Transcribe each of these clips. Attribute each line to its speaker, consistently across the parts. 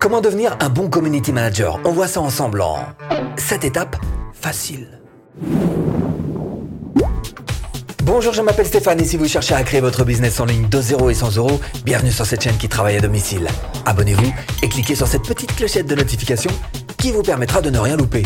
Speaker 1: Comment devenir un bon community manager? On voit ça ensemble en 7 étapes faciles. Bonjour, je m'appelle Stéphane et si vous cherchez à créer votre business en ligne de 0 et 100 euros, bienvenue sur cette chaîne qui travaille à domicile. Abonnez-vous et cliquez sur cette petite clochette de notification qui vous permettra de ne rien louper.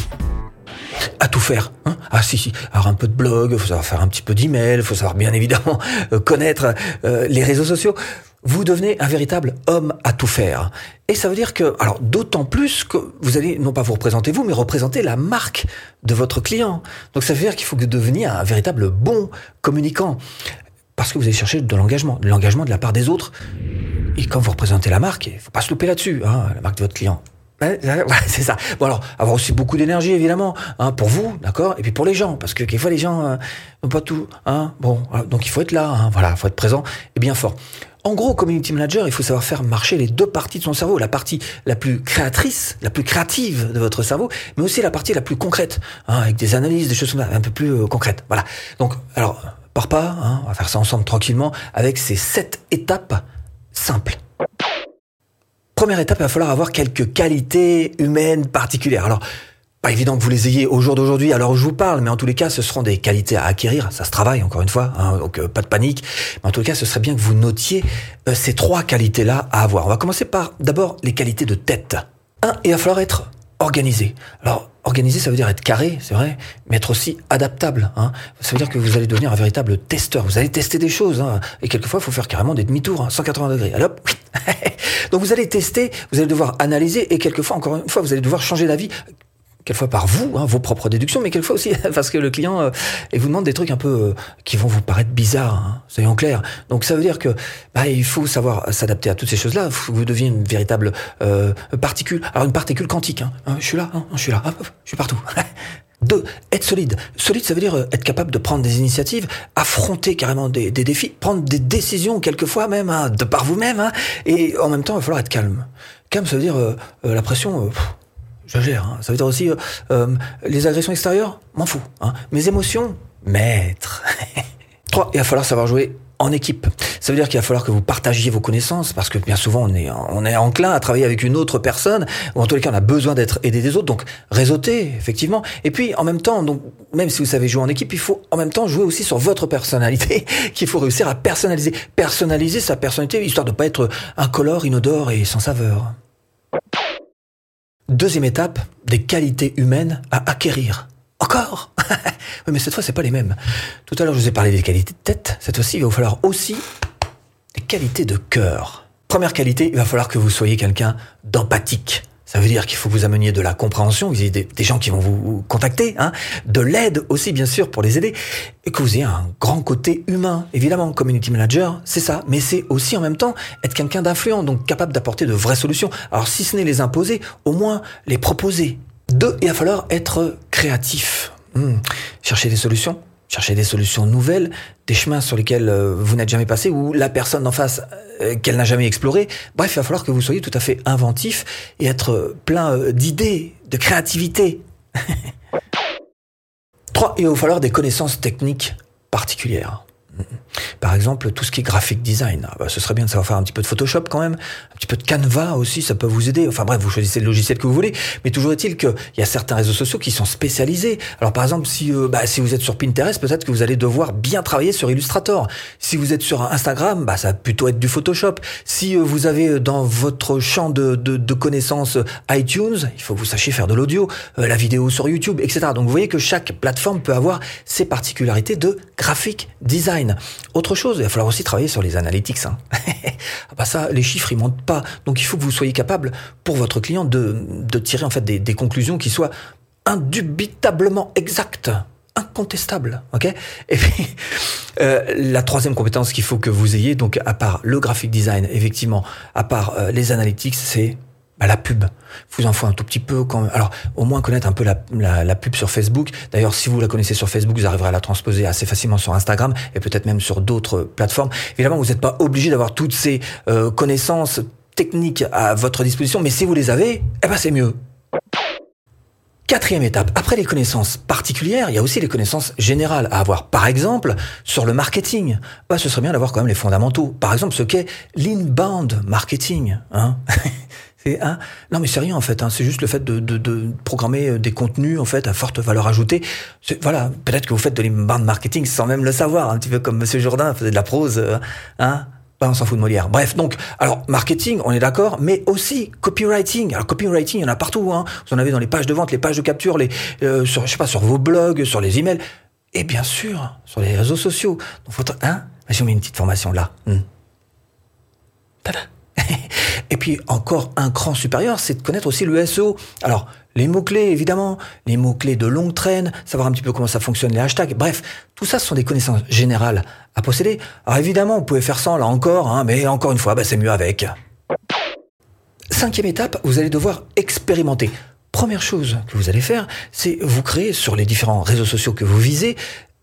Speaker 1: À tout faire. Hein? Ah si, si, alors un peu de blog, faut savoir faire un petit peu d'email, il faut savoir bien évidemment connaître euh, les réseaux sociaux vous devenez un véritable homme à tout faire. Et ça veut dire que, alors d'autant plus que vous allez non pas vous représenter vous, mais représenter la marque de votre client. Donc ça veut dire qu'il faut que vous deveniez un véritable bon communicant. Parce que vous allez chercher de l'engagement, de l'engagement de la part des autres. Et quand vous représentez la marque, il faut pas se louper là-dessus, hein, la marque de votre client. c'est ça. Bon alors, avoir aussi beaucoup d'énergie évidemment, hein, pour vous, d'accord, et puis pour les gens, parce que quelquefois les gens euh, n'ont pas tout, hein. Bon, donc il faut être là, hein, voilà, il faut être présent et bien fort. En gros, community manager, il faut savoir faire marcher les deux parties de son cerveau, la partie la plus créatrice, la plus créative de votre cerveau, mais aussi la partie la plus concrète, hein, avec des analyses, des choses un peu plus euh, concrètes. Voilà. Donc, alors, par pas, hein, on va faire ça ensemble tranquillement, avec ces sept étapes simples. Première étape, il va falloir avoir quelques qualités humaines particulières. Alors, pas évident que vous les ayez au jour d'aujourd'hui alors je vous parle, mais en tous les cas, ce seront des qualités à acquérir. Ça se travaille, encore une fois, hein, donc euh, pas de panique. Mais en tous les cas, ce serait bien que vous notiez euh, ces trois qualités-là à avoir. On va commencer par d'abord les qualités de tête. Un, il va falloir être organisé. Alors, organisé, ça veut dire être carré, c'est vrai, mais être aussi adaptable. Hein. Ça veut dire que vous allez devenir un véritable testeur. Vous allez tester des choses, hein. et quelquefois, il faut faire carrément des demi-tours, 180 degrés. Alors, Donc vous allez tester, vous allez devoir analyser, et quelquefois, encore une fois, vous allez devoir changer d'avis quelquefois par vous, hein, vos propres déductions, mais quelquefois aussi parce que le client euh, vous demande des trucs un peu euh, qui vont vous paraître bizarres, hein, soyons clairs. Donc ça veut dire que bah, il faut savoir s'adapter à toutes ces choses-là. Vous deviez une véritable euh, particule, alors une particule quantique. Hein. hein je suis là, hein, je suis là, je suis partout. Deux, être solide. Solide, ça veut dire euh, être capable de prendre des initiatives, affronter carrément des, des défis, prendre des décisions quelquefois même, hein, de par vous-même, et en même temps, il va falloir être calme. Calme, ça veut dire la pression. Je gère. Hein. Ça veut dire aussi euh, euh, les agressions extérieures, m'en fous. Hein. Mes émotions, maître. Trois, il va falloir savoir jouer en équipe. Ça veut dire qu'il va falloir que vous partagiez vos connaissances parce que bien souvent on est on est enclin à travailler avec une autre personne ou en tous les cas on a besoin d'être aidé des autres donc réseauter effectivement et puis en même temps donc même si vous savez jouer en équipe il faut en même temps jouer aussi sur votre personnalité qu'il faut réussir à personnaliser personnaliser sa personnalité histoire de pas être incolore inodore et sans saveur. Deuxième étape, des qualités humaines à acquérir. Encore Oui, mais cette fois, c'est pas les mêmes. Tout à l'heure, je vous ai parlé des qualités de tête. Cette fois-ci, il va vous falloir aussi des qualités de cœur. Première qualité, il va falloir que vous soyez quelqu'un d'empathique. Ça veut dire qu'il faut que vous ameniez de la compréhension, vous ayez des, gens qui vont vous contacter, hein, de l'aide aussi bien sûr pour les aider, et que vous ayez un grand côté humain. Évidemment, community manager, c'est ça, mais c'est aussi en même temps être quelqu'un d'influent, donc capable d'apporter de vraies solutions. Alors si ce n'est les imposer, au moins les proposer. Deux, il va falloir être créatif. Hmm. Chercher des solutions, chercher des solutions nouvelles, des chemins sur lesquels euh, vous n'êtes jamais passé ou la personne en face euh, qu'elle n'a jamais exploré. Bref, il va falloir que vous soyez tout à fait inventif et être plein euh, d'idées, de créativité. Trois, il va vous falloir des connaissances techniques particulières. Par exemple, tout ce qui est graphic design, ah bah, ce serait bien de savoir faire un petit peu de Photoshop quand même, un petit peu de Canva aussi, ça peut vous aider. Enfin bref, vous choisissez le logiciel que vous voulez, mais toujours est-il qu'il y a certains réseaux sociaux qui sont spécialisés. Alors par exemple, si euh, bah, si vous êtes sur Pinterest, peut-être que vous allez devoir bien travailler sur Illustrator. Si vous êtes sur Instagram, bah, ça va plutôt être du Photoshop. Si euh, vous avez euh, dans votre champ de, de, de, connaissances iTunes, il faut que vous sachiez faire de l'audio, la vidéo sur YouTube, etc. Donc vous voyez que chaque plateforme peut avoir ses particularités de graphic design. Autre chose, il va falloir aussi travailler sur les analytics. Hein. ah bah ça, les chiffres ils montent pas, donc il faut que vous soyez capable pour votre client de, de tirer en fait des, des conclusions qui soient indubitablement exactes incontestables. ok? Et puis, euh, la troisième compétence qu'il faut que vous ayez, donc à part le graphic design, effectivement, à part euh, les analytics, c'est bah, la pub. Vous en faut un tout petit peu quand alors au moins connaître un peu la, la, pub sur Facebook. D'ailleurs, si vous la connaissez sur Facebook, vous arriverez à la transposer assez facilement sur Instagram et peut-être même sur d'autres plateformes. Évidemment, vous n'êtes pas obligé d'avoir toutes ces euh, connaissances techniques à votre disposition, mais si vous les avez, eh ben c'est mieux. Quatrième étape, après les connaissances particulières, il y a aussi les connaissances générales à avoir. Par exemple, sur le marketing, bah, ce serait bien d'avoir quand même les fondamentaux. Par exemple, ce qu'est l'inbound marketing. Hein C'est hein Non, mais c'est rien en fait. Hein. C'est juste le fait de, de, de, programmer euh, des contenus en fait à forte valeur ajoutée. Voilà, peut-être que vous faites de l'inbound marketing sans même le savoir, un petit peu comme Monsieur Jourdain faisait de la prose. Euh, hein bah, on s'en fout de Molière. Bref, donc, alors marketing, on est d'accord, mais aussi copywriting. Alors copywriting, il y en a partout. Hein. Vous en avez dans les pages de vente, les pages de capture, les, euh, sur, je sais pas, sur vos blogs, sur les emails, et bien sûr sur les réseaux sociaux. Donc, faut, hein, je vous mets une petite formation là. Hmm. Puis encore un cran supérieur, c'est de connaître aussi le SEO. Alors, les mots-clés, évidemment, les mots-clés de longue traîne, savoir un petit peu comment ça fonctionne, les hashtags, bref, tout ça ce sont des connaissances générales à posséder. Alors évidemment, vous pouvez faire sans, là encore, hein, mais encore une fois, bah, c'est mieux avec. Cinquième étape, vous allez devoir expérimenter. Première chose que vous allez faire, c'est vous créer sur les différents réseaux sociaux que vous visez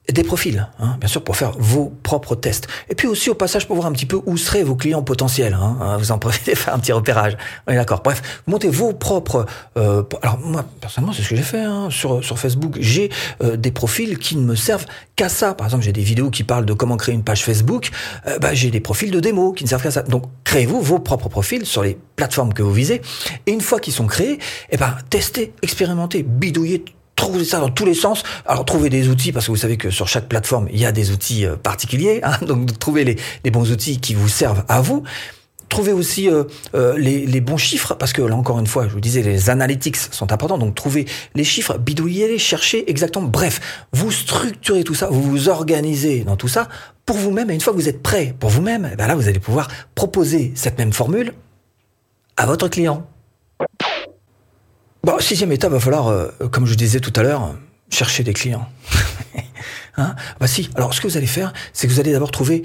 Speaker 1: des profils, hein, bien sûr, pour faire vos propres tests. Et puis aussi au passage pour voir un petit peu où seraient vos clients potentiels. Hein, hein vous en profitez faire un petit repérage. D'accord. Bref, montez vos propres. Euh, alors moi, personnellement, c'est ce que j'ai fait hein, sur sur Facebook. J'ai euh, des profils qui ne me servent qu'à ça. Par exemple, j'ai des vidéos qui parlent de comment créer une page Facebook. Euh, bah, j'ai des profils de démo qui ne servent qu'à ça. Donc, créez-vous vos propres profils sur les plateformes que vous visez. Et une fois qu'ils sont créés, eh ben, testez, expérimentez, bidouillez trouvez ça dans tous les sens. Alors trouvez des outils parce que vous savez que sur chaque plateforme il y a des outils euh, particuliers. Hein, donc trouvez les, bons outils qui vous servent à vous. Trouvez aussi euh, euh, les, bons chiffres parce que là encore une fois, je vous disais, les analytics sont importants. Donc trouvez les chiffres, bidouillez-les, cherchez exactement. Bref, vous structurez tout ça, vous vous organisez dans tout ça pour vous-même. Et une fois que vous êtes prêt pour vous-même, eh ben là vous allez pouvoir proposer cette même formule à votre client. Bon, sixième étape, va falloir, euh, comme je disais tout à l'heure, chercher des clients. hein? Bah si. Alors, ce que vous allez faire, c'est que vous allez d'abord trouver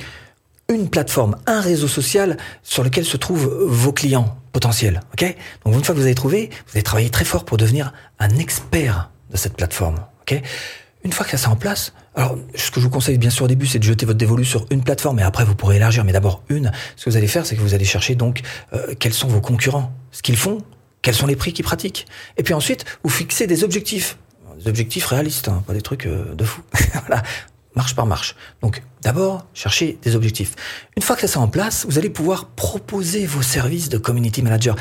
Speaker 1: une plateforme, un réseau social sur lequel se trouvent vos clients potentiels. Ok? Donc, une fois que vous avez trouvé, vous allez travailler très fort pour devenir un expert de cette plateforme. Ok? Une fois que ça c'est en place, alors ce que je vous conseille bien sûr au début, c'est de jeter votre dévolu sur une plateforme, et après vous pourrez élargir. Mais d'abord une. Ce que vous allez faire, c'est que vous allez chercher donc euh, quels sont vos concurrents, ce qu'ils font, quels sont les prix qu'ils pratiquent Et puis ensuite, vous fixez des objectifs. Des objectifs réalistes, hein, pas des trucs euh, de fou. voilà, marche par marche. Donc, d'abord, cherchez des objectifs. Une fois que ça c'est en place, vous allez pouvoir proposer vos services de community manager.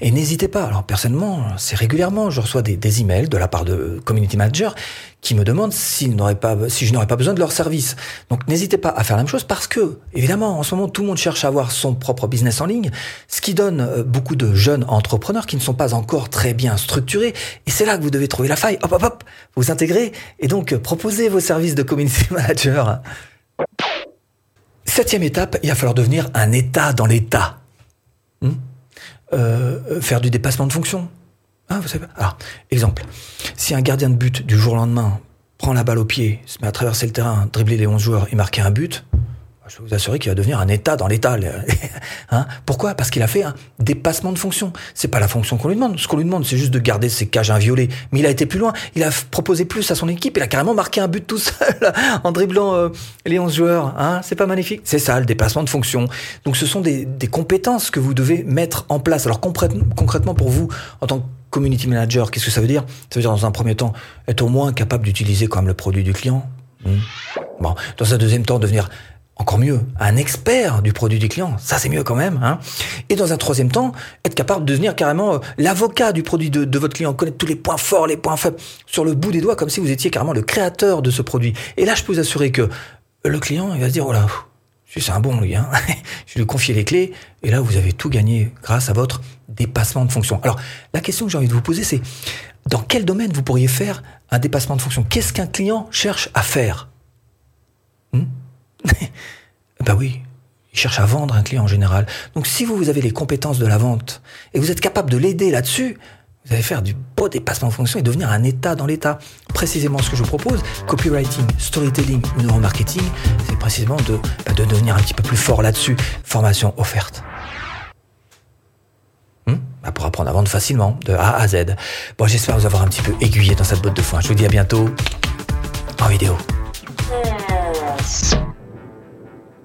Speaker 1: Et n'hésitez pas. Alors, personnellement, c'est régulièrement, je reçois des, des emails de la part de community managers qui me demandent s'ils n'auraient pas, si je n'aurais pas besoin de leur service. Donc n'hésitez pas à faire la même chose parce que, évidemment, en ce moment, tout le monde cherche à avoir son propre business en ligne, ce qui donne euh, beaucoup de jeunes entrepreneurs qui ne sont pas encore très bien structurés. Et c'est là que vous devez trouver la faille. Hop, hop, hop, vous intégrer et donc euh, proposer vos services de community manager. Septième étape, il va falloir devenir un état dans l'état. Hmm euh, faire du dépassement de fonction. Savez Alors, exemple. Si un gardien de but du jour au lendemain prend la balle au pied, se met à traverser le terrain, dribbler les 11 joueurs et marquer un but, je peux vous assurer qu'il va devenir un état dans l'état. hein Pourquoi? Parce qu'il a fait un dépassement de fonction. C'est pas la fonction qu'on lui demande. Ce qu'on lui demande, c'est juste de garder ses cages inviolées. Mais il a été plus loin. Il a proposé plus à son équipe. Il a carrément marqué un but tout seul en dribblant euh, les 11 joueurs. Hein c'est pas magnifique? C'est ça, le dépassement de fonction. Donc ce sont des, des, compétences que vous devez mettre en place. Alors concrètement pour vous, en tant que community manager, qu'est-ce que ça veut dire? Ça veut dire dans un premier temps être au moins capable d'utiliser quand même le produit du client. Hmm? Bon, dans un deuxième temps, devenir encore mieux, un expert du produit du client, ça c'est mieux quand même. Hein et dans un troisième temps, être capable de devenir carrément euh, l'avocat du produit de, votre client, connaître tous les points forts, les points faibles, sur le bout des doigts, comme si vous étiez carrément le créateur de ce produit. Et là, je peux vous assurer que le client, il va se dire, oh là, c'est un bon lui, hein je lui confier les clés, et là, vous avez tout gagné grâce à votre dépassement de fonction. Alors, la question que j'ai envie de vous poser, c'est dans quel domaine vous pourriez faire un dépassement de fonction? Qu'est-ce qu'un client cherche à faire? Hmm? Ben oui, il cherche à vendre un client en général. Donc si vous, avez les compétences de la vente et vous êtes capable de l'aider là-dessus, vous allez faire du beau dépassement de fonction et devenir un état dans l'état. Précisément ce que je vous propose, copywriting, storytelling neuromarketing, c'est précisément de, bah, de devenir un petit peu plus fort là-dessus. Formation offerte. Hmm? Bah, pour apprendre à vendre facilement, de A à Z. Bon, j'espère vous avoir un petit peu aiguillé dans cette botte de foin. Je vous dis à bientôt en vidéo.